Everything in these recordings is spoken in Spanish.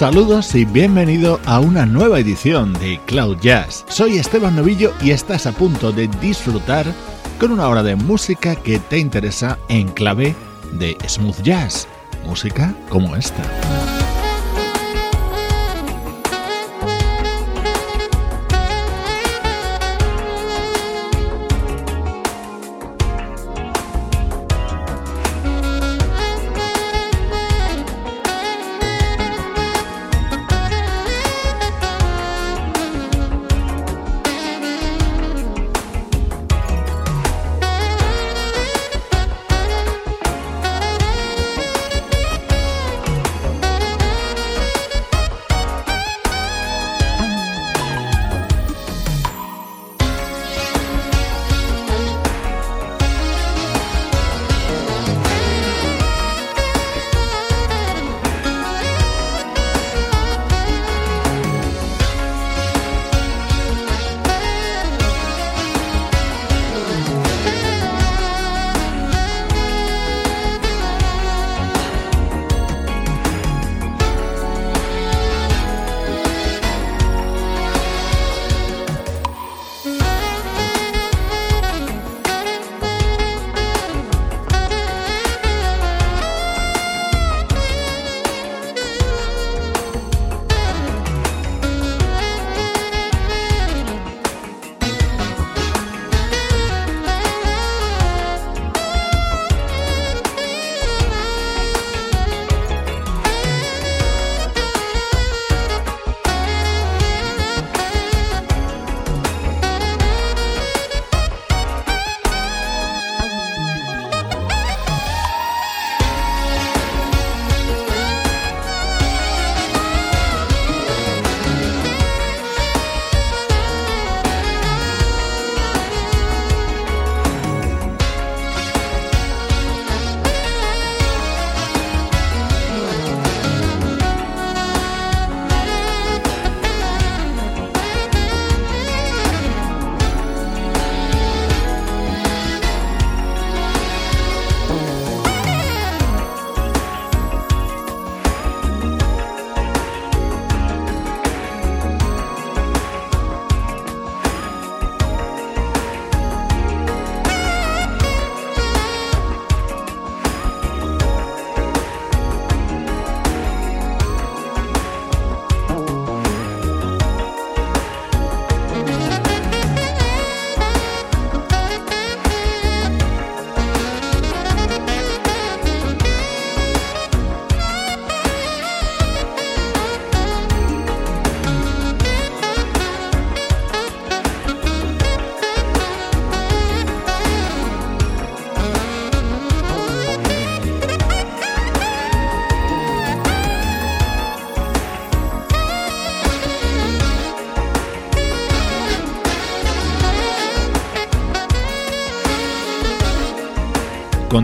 Saludos y bienvenido a una nueva edición de Cloud Jazz. Soy Esteban Novillo y estás a punto de disfrutar con una hora de música que te interesa en clave de smooth jazz, música como esta.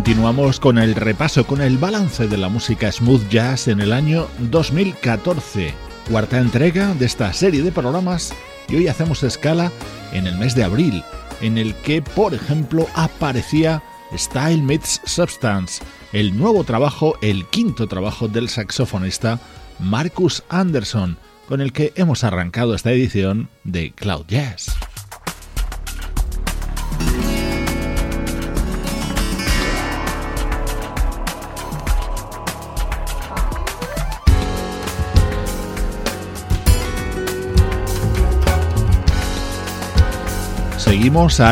Continuamos con el repaso, con el balance de la música smooth jazz en el año 2014, cuarta entrega de esta serie de programas y hoy hacemos escala en el mes de abril, en el que, por ejemplo, aparecía Style Meets Substance, el nuevo trabajo, el quinto trabajo del saxofonista Marcus Anderson, con el que hemos arrancado esta edición de Cloud Jazz.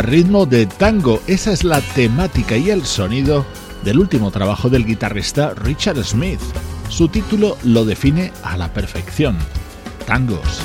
Ritmo de tango, esa es la temática y el sonido del último trabajo del guitarrista Richard Smith. Su título lo define a la perfección, tangos.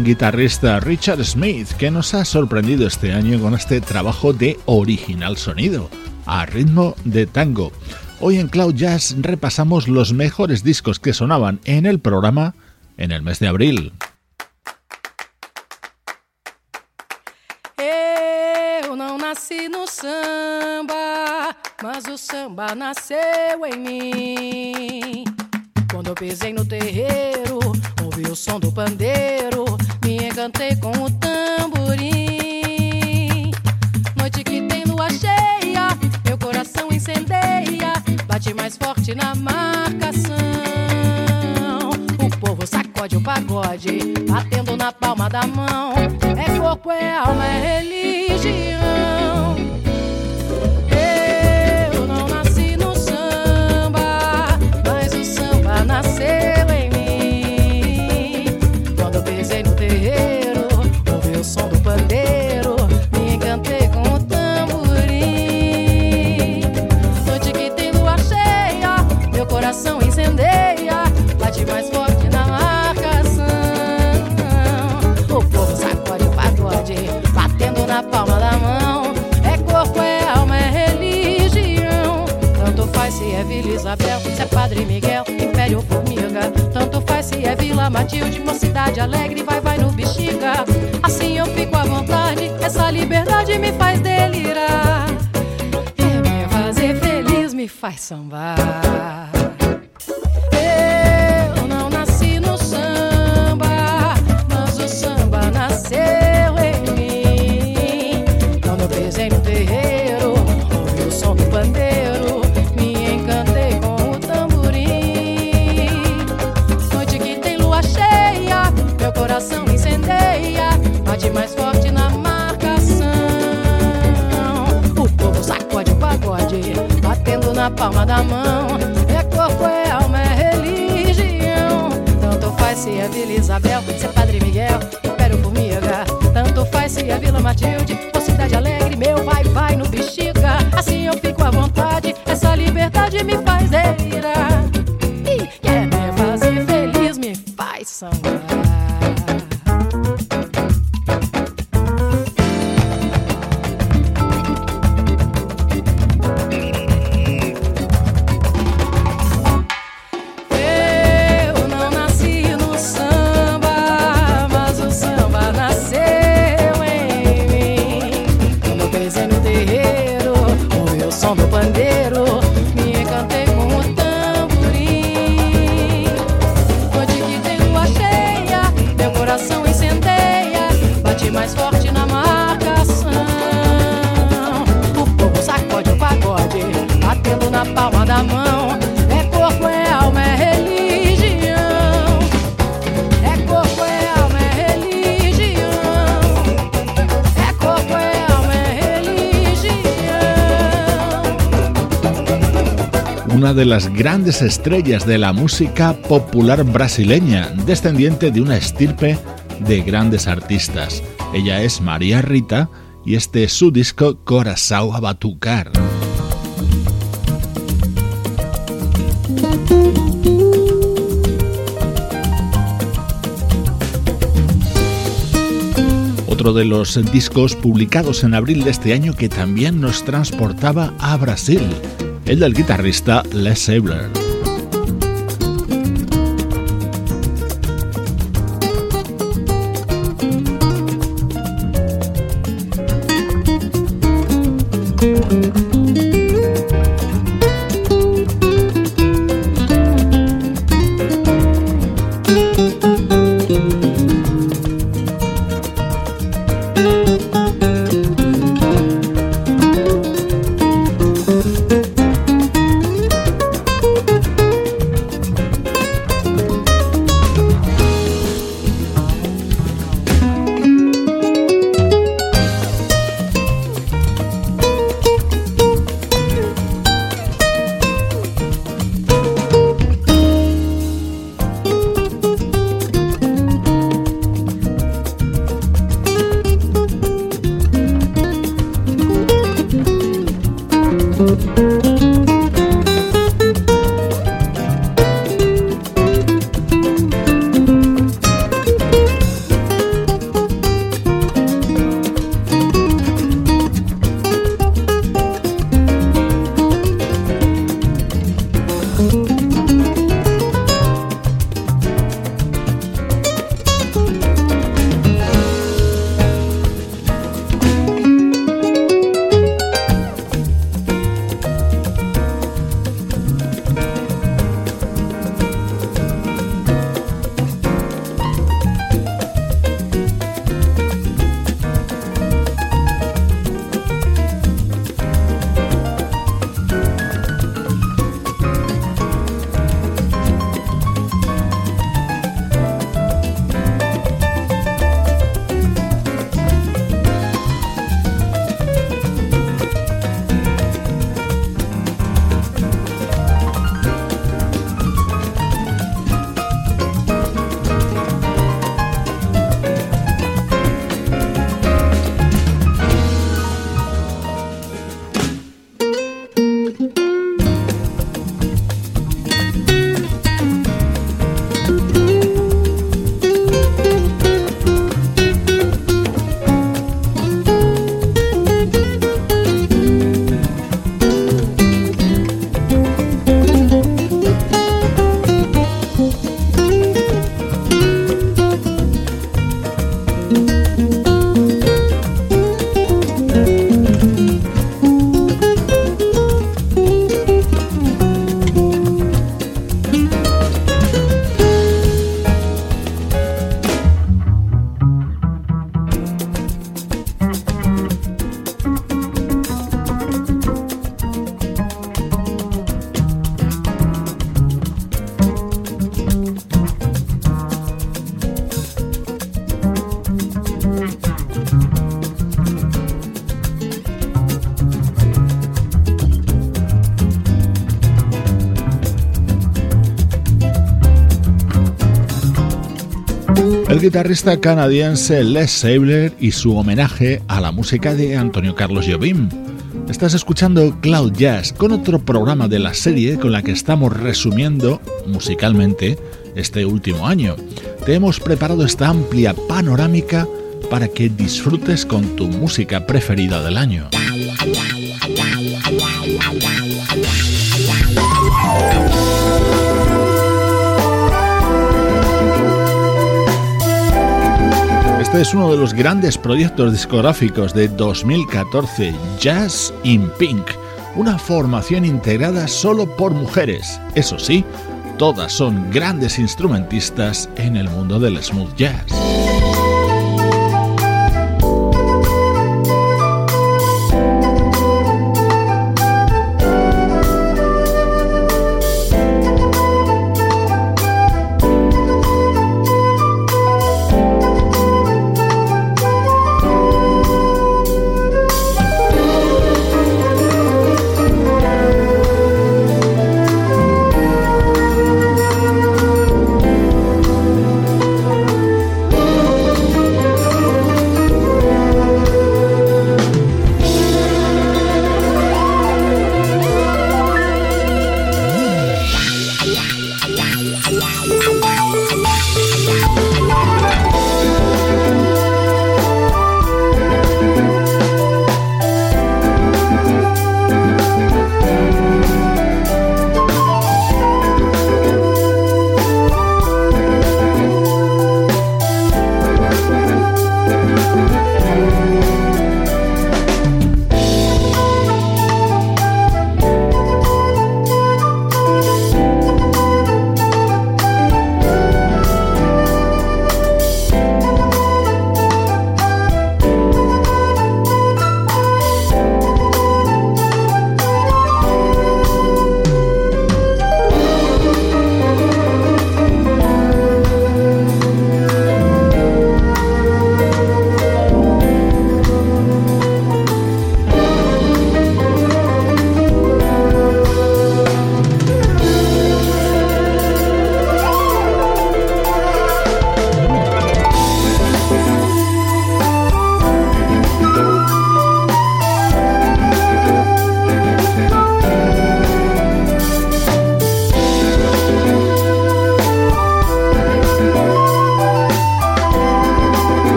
Guitarrista Richard Smith que nos ha sorprendido este año con este trabajo de original sonido, a ritmo de tango. Hoy en Cloud Jazz repasamos los mejores discos que sonaban en el programa en el mes de abril. Eu no mas samba em no terreiro, ouvi o som do pandeiro, me encantei com o tamborim. Noite que tem lua cheia, meu coração incendeia, bate mais forte na marcação. O povo sacode o pagode, batendo na palma da mão. É corpo, é alma, é religião. Padre Miguel, Império Formiga. Tanto faz se é Vila Matilde, Mocidade Alegre, vai, vai no bexiga. Assim eu fico à vontade, essa liberdade me faz delirar. É me fazer feliz, me faz sambar. Mais forte na marcação. O povo sacode o pagode, batendo na palma da mão. É corpo, é alma, é religião. Tanto faz se é Vila Isabel, se é Padre Miguel, Império Formiga. Tanto faz se é Vila Matilde, ou Cidade Alegre, meu vai, vai no bexiga. Assim eu fico à vontade, essa liberdade me faz delirar. Una de las grandes estrellas de la música popular brasileña, descendiente de una estirpe de grandes artistas. Ella es María Rita y este es su disco Coração a Batucar. Otro de los discos publicados en abril de este año que también nos transportaba a Brasil, el del guitarrista Les Abler. El guitarrista canadiense Les Sabler y su homenaje a la música de Antonio Carlos Jobim. Estás escuchando Cloud Jazz con otro programa de la serie con la que estamos resumiendo musicalmente este último año. Te hemos preparado esta amplia panorámica para que disfrutes con tu música preferida del año. Este es uno de los grandes proyectos discográficos de 2014, Jazz in Pink, una formación integrada solo por mujeres. Eso sí, todas son grandes instrumentistas en el mundo del smooth jazz.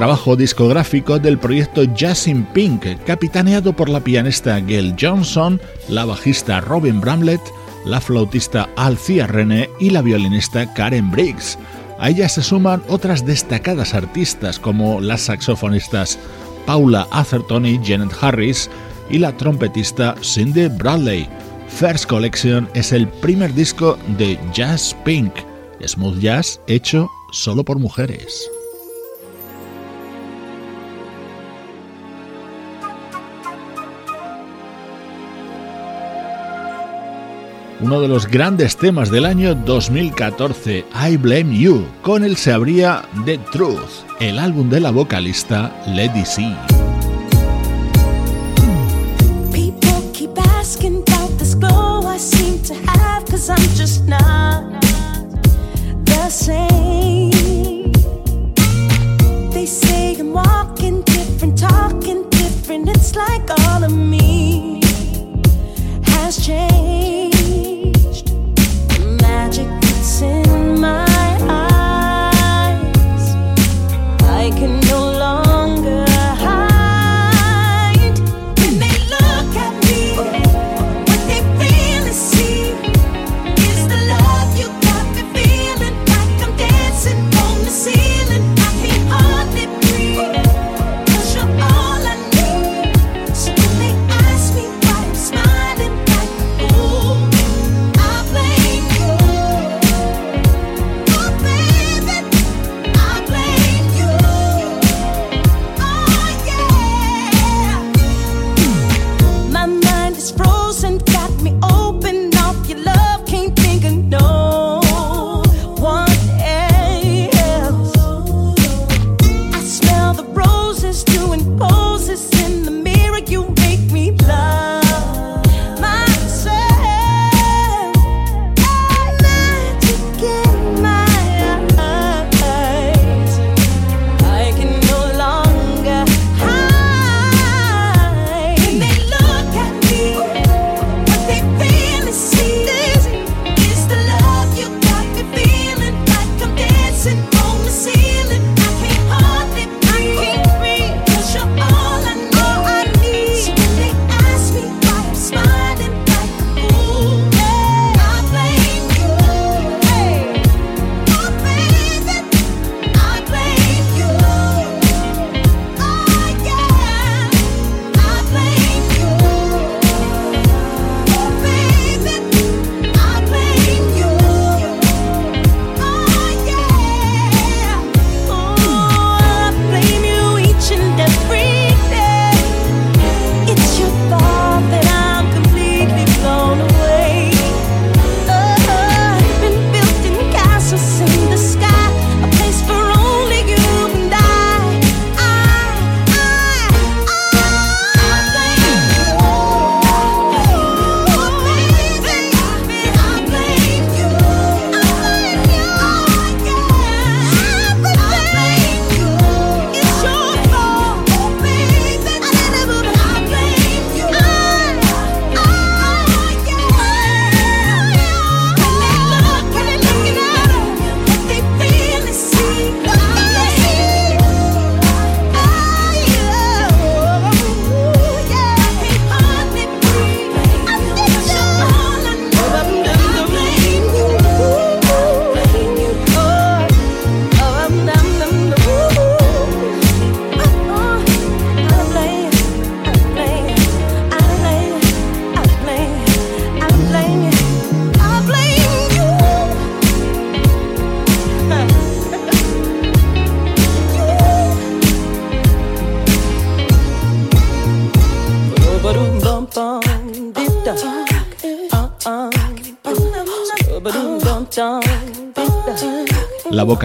Trabajo discográfico del proyecto Jazz in Pink, capitaneado por la pianista Gail Johnson, la bajista Robin Bramlett, la flautista Alcia René y la violinista Karen Briggs. A ella se suman otras destacadas artistas como las saxofonistas Paula Atherton y Janet Harris y la trompetista Cindy Bradley. First Collection es el primer disco de Jazz Pink, smooth jazz hecho solo por mujeres. Uno de los grandes temas del año 2014, I Blame You. Con él se abría The Truth, el álbum de la vocalista Lady C. People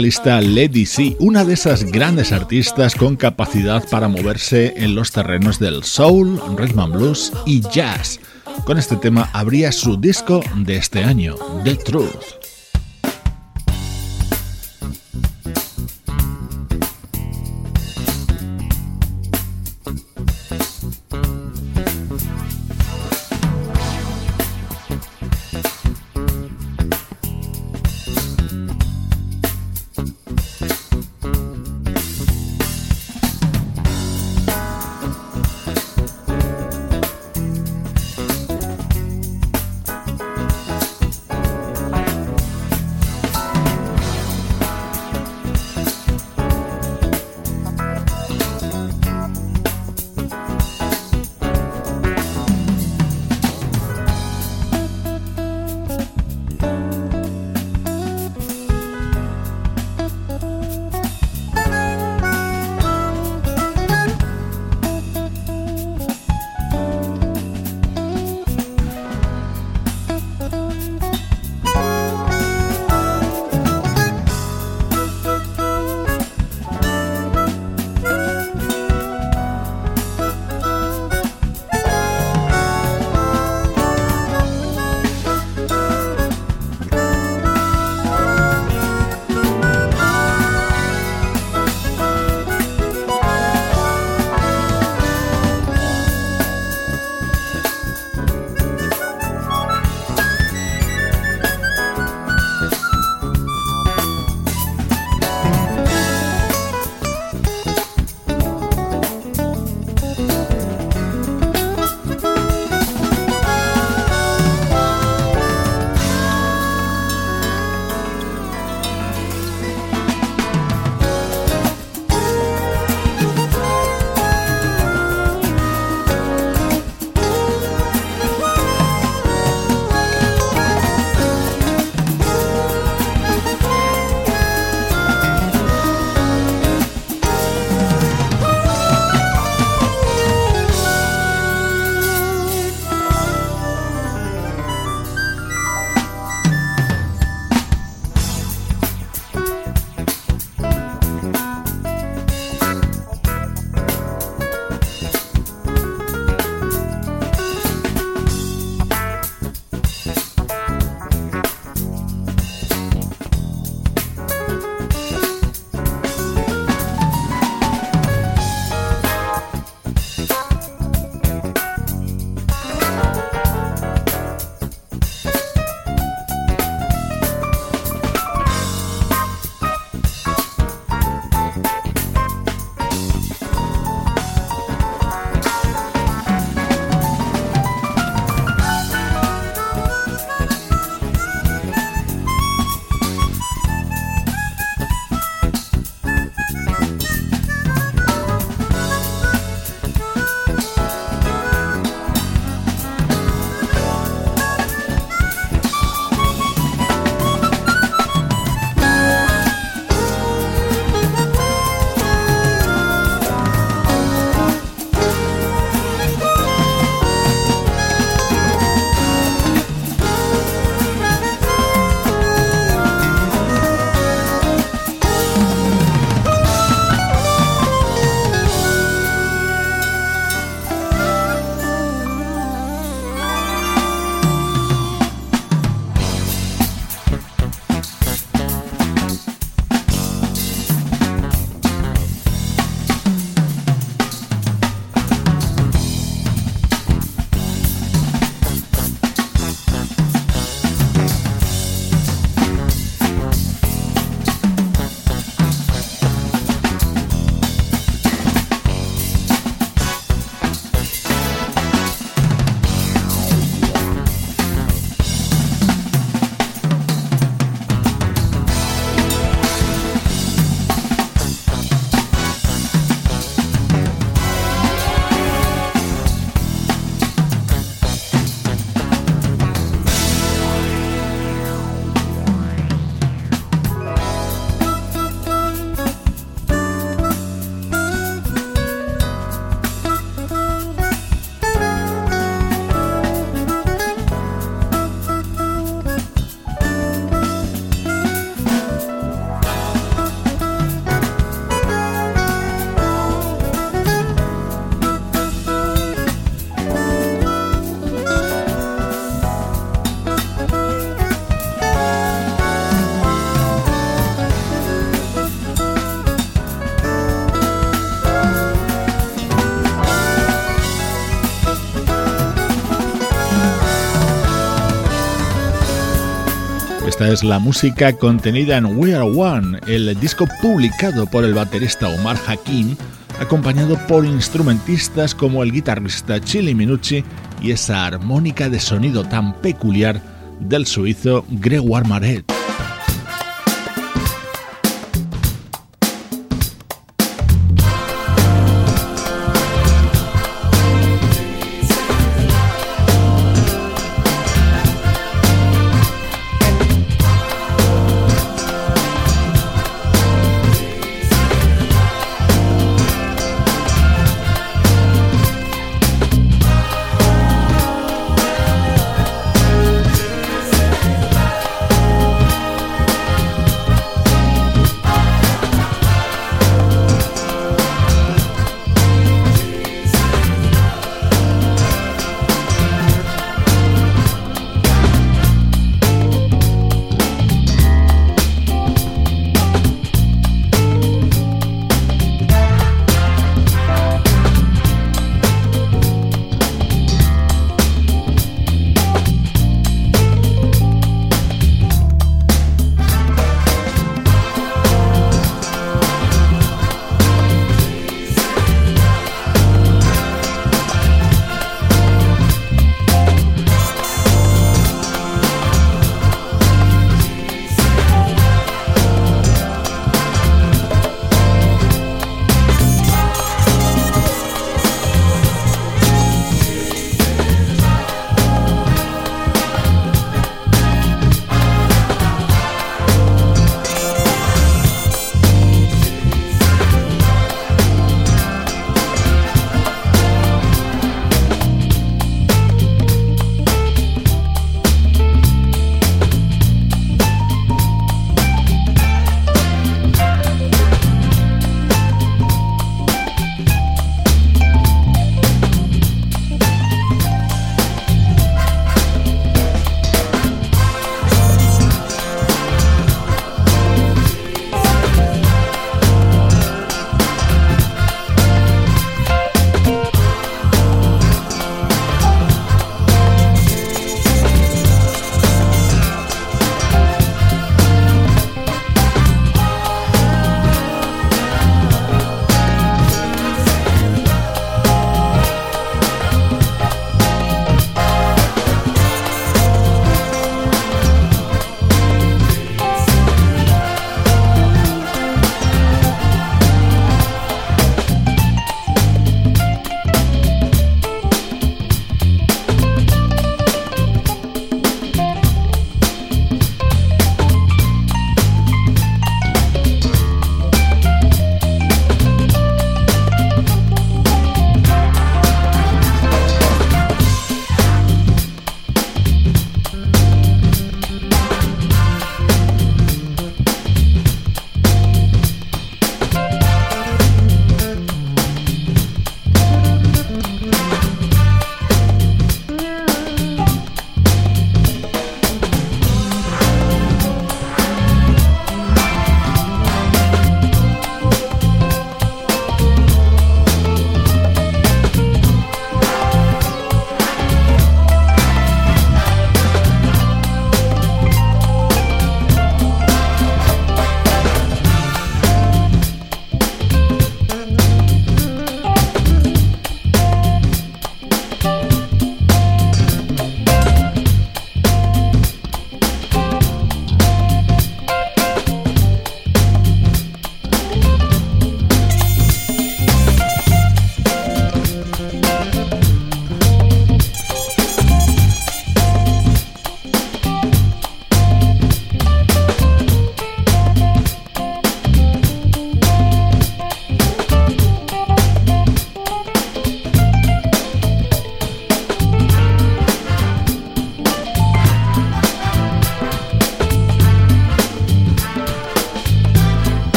Lady C, una de esas grandes artistas con capacidad para moverse en los terrenos del soul, rhythm and blues y jazz. Con este tema abría su disco de este año, The Truth. Es la música contenida en We Are One, el disco publicado por el baterista Omar Hakim, acompañado por instrumentistas como el guitarrista Chili Minucci y esa armónica de sonido tan peculiar del suizo Gregoire Maret.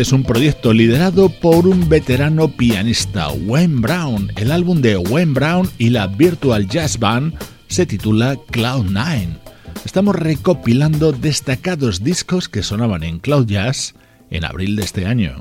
Es un proyecto liderado por un veterano pianista, Wayne Brown. El álbum de Wayne Brown y la Virtual Jazz Band se titula Cloud9. Estamos recopilando destacados discos que sonaban en Cloud Jazz en abril de este año.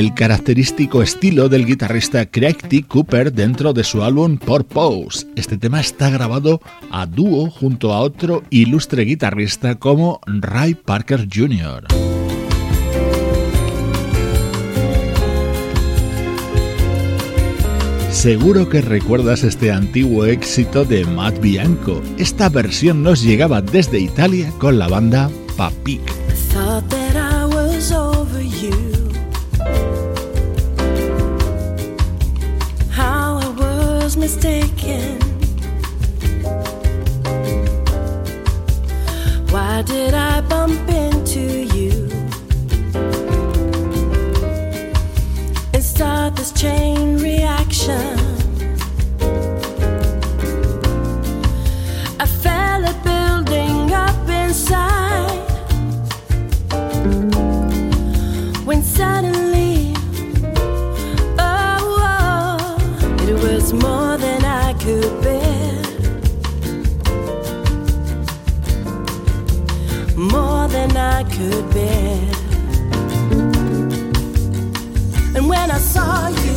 El característico estilo del guitarrista Craig T. Cooper dentro de su álbum Purpose. Este tema está grabado a dúo junto a otro ilustre guitarrista como Ray Parker Jr. Seguro que recuerdas este antiguo éxito de Matt Bianco. Esta versión nos llegaba desde Italia con la banda Papik. Why did I bump into you and start this chain reaction? I felt it building up inside when suddenly, oh, oh it was more than I could I could bear. And when I saw you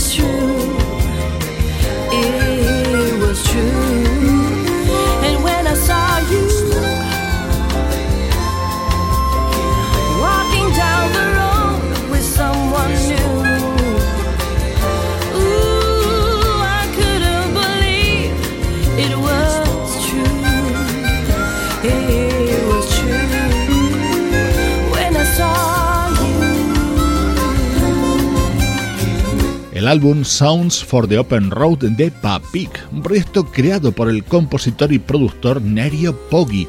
sur álbum Sounds for the Open Road de Papik, un proyecto creado por el compositor y productor Nerio Poggi.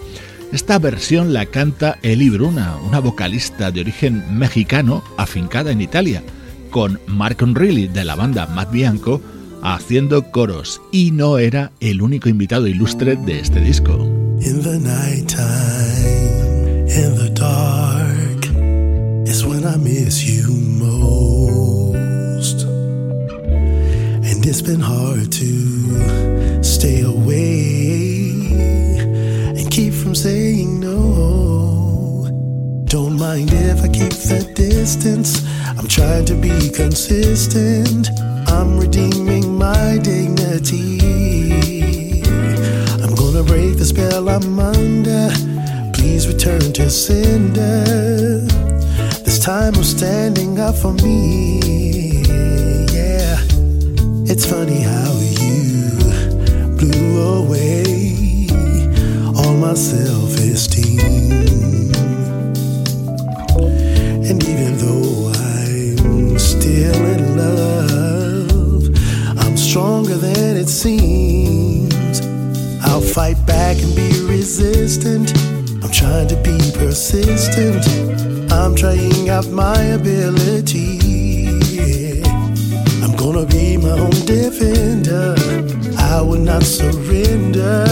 Esta versión la canta Eli Bruna, una vocalista de origen mexicano afincada en Italia, con Mark Unrilly de la banda Matt Bianco haciendo coros, y no era el único invitado ilustre de este disco. In the in the dark, is when I miss you And it's been hard to stay away and keep from saying no. Don't mind if I keep that distance. I'm trying to be consistent. I'm redeeming my dignity. I'm gonna break the spell I'm under. Please return to sender. This time I'm standing up for me. It's funny how you blew away all my self esteem. And even though I'm still in love, I'm stronger than it seems. I'll fight back and be resistant. I'm trying to be persistent. I'm trying out my abilities. Gonna be my own defender. I will not surrender.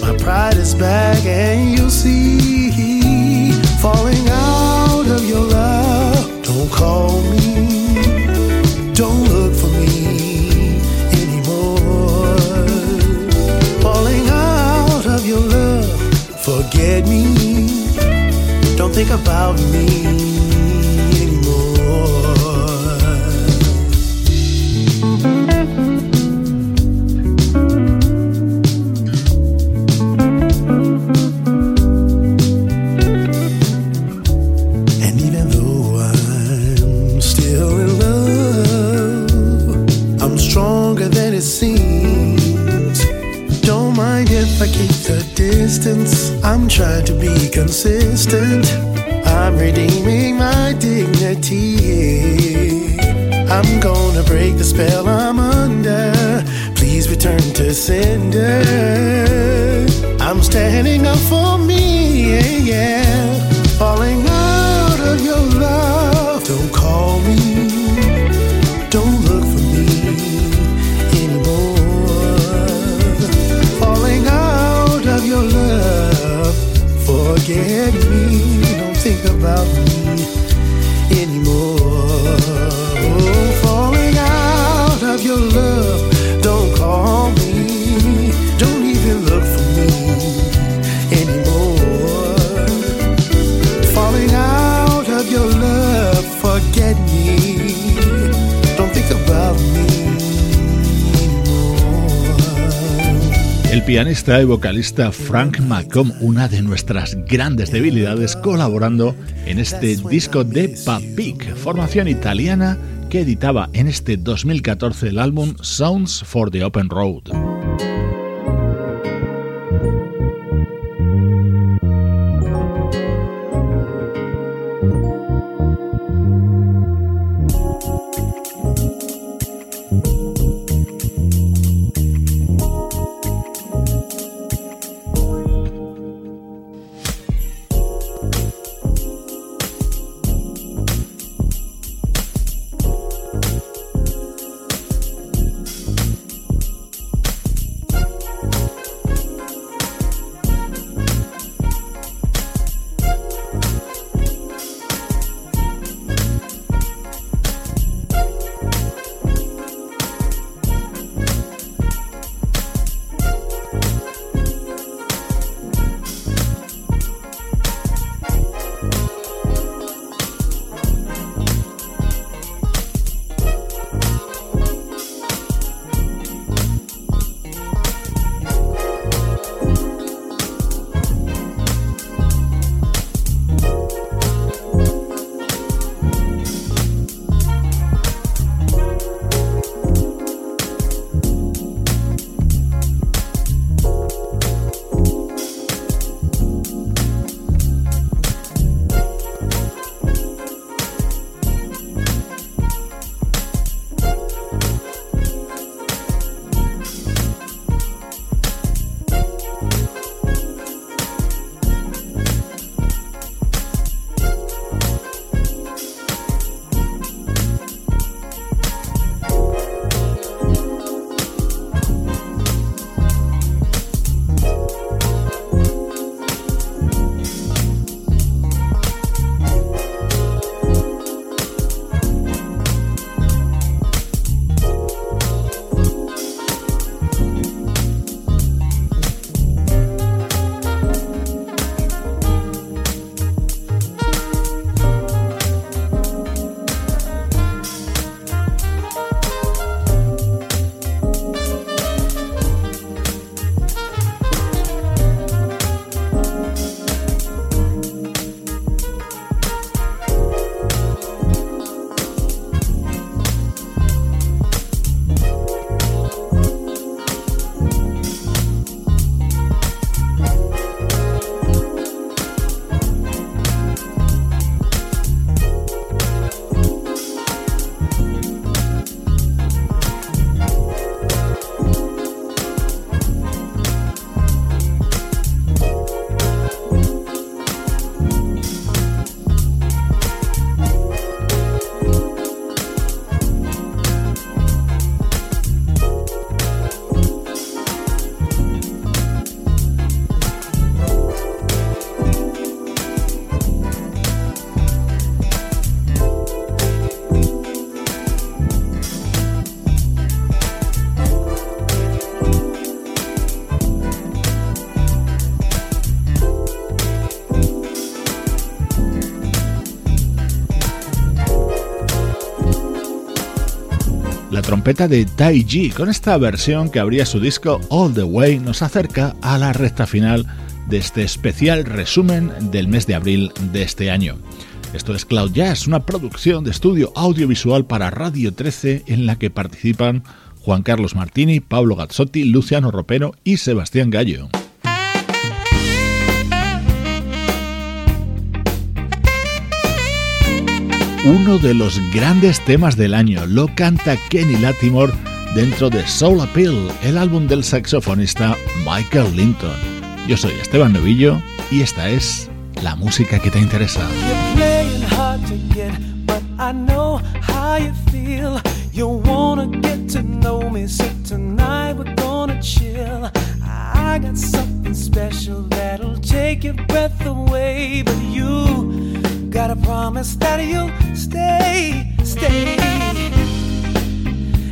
My pride is back, and you'll see falling out of your love. Don't call me, don't look for me anymore. Falling out of your love, forget me, don't think about me. I'm trying to be consistent. I'm redeeming my dignity. I'm gonna break the spell I'm under. Please return to sender. I'm standing up for me, yeah, yeah. Pianista y vocalista Frank McComb, una de nuestras grandes debilidades, colaborando en este disco de Papik, formación italiana que editaba en este 2014 el álbum Sounds for the Open Road. Trompeta de Tai Ji. Con esta versión que abría su disco All the Way nos acerca a la recta final de este especial resumen del mes de abril de este año. Esto es Cloud Jazz, una producción de estudio audiovisual para Radio 13 en la que participan Juan Carlos Martini, Pablo Gazzotti, Luciano Ropero y Sebastián Gallo. Uno de los grandes temas del año. Lo canta Kenny Latimore dentro de Soul Appeal, el álbum del saxofonista Michael Linton. Yo soy Esteban Novillo y esta es la música que te interesa. Gotta promise that you'll stay, stay.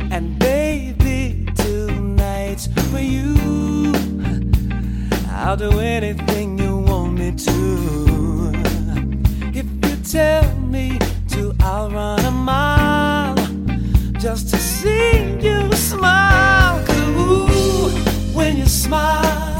And baby, tonight's for you. I'll do anything you want me to. If you tell me to, I'll run a mile just to see you smile. Cause ooh, when you smile,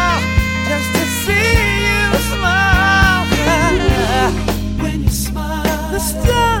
Stars